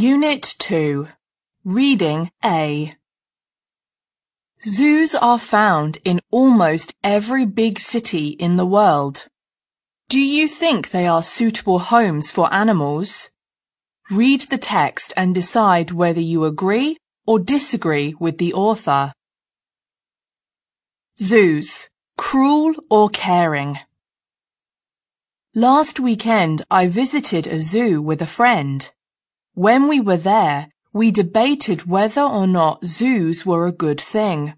Unit 2 Reading A Zoos are found in almost every big city in the world. Do you think they are suitable homes for animals? Read the text and decide whether you agree or disagree with the author. Zoos, cruel or caring? Last weekend I visited a zoo with a friend. When we were there, we debated whether or not zoos were a good thing.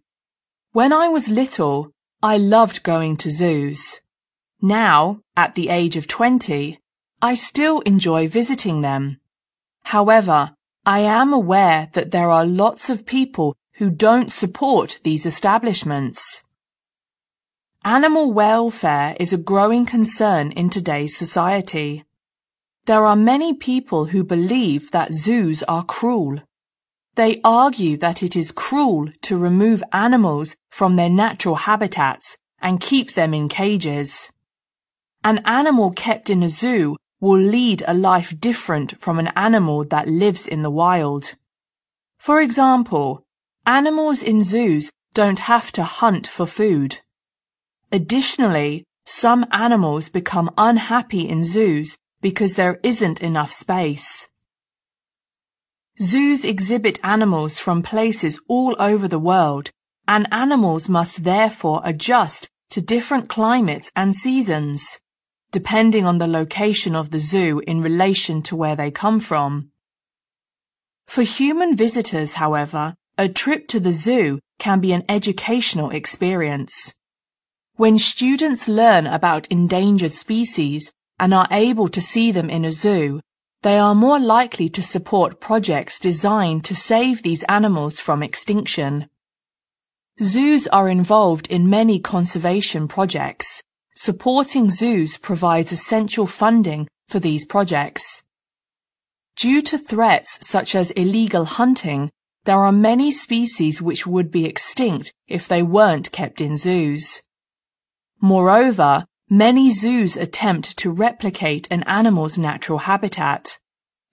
When I was little, I loved going to zoos. Now, at the age of 20, I still enjoy visiting them. However, I am aware that there are lots of people who don't support these establishments. Animal welfare is a growing concern in today's society. There are many people who believe that zoos are cruel. They argue that it is cruel to remove animals from their natural habitats and keep them in cages. An animal kept in a zoo will lead a life different from an animal that lives in the wild. For example, animals in zoos don't have to hunt for food. Additionally, some animals become unhappy in zoos because there isn't enough space. Zoos exhibit animals from places all over the world, and animals must therefore adjust to different climates and seasons, depending on the location of the zoo in relation to where they come from. For human visitors, however, a trip to the zoo can be an educational experience. When students learn about endangered species and are able to see them in a zoo, they are more likely to support projects designed to save these animals from extinction. Zoos are involved in many conservation projects. Supporting zoos provides essential funding for these projects. Due to threats such as illegal hunting, there are many species which would be extinct if they weren't kept in zoos. Moreover, many zoos attempt to replicate an animal's natural habitat.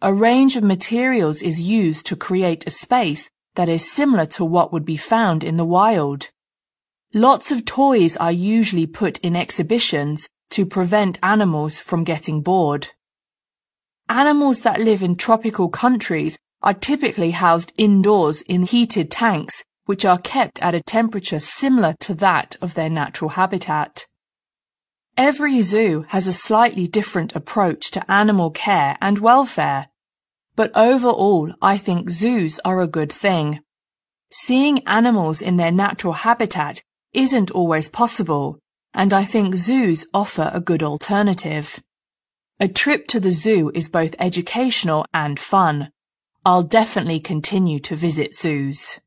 A range of materials is used to create a space that is similar to what would be found in the wild. Lots of toys are usually put in exhibitions to prevent animals from getting bored. Animals that live in tropical countries are typically housed indoors in heated tanks which are kept at a temperature similar to that of their natural habitat. Every zoo has a slightly different approach to animal care and welfare, but overall I think zoos are a good thing. Seeing animals in their natural habitat isn't always possible, and I think zoos offer a good alternative. A trip to the zoo is both educational and fun. I'll definitely continue to visit zoos.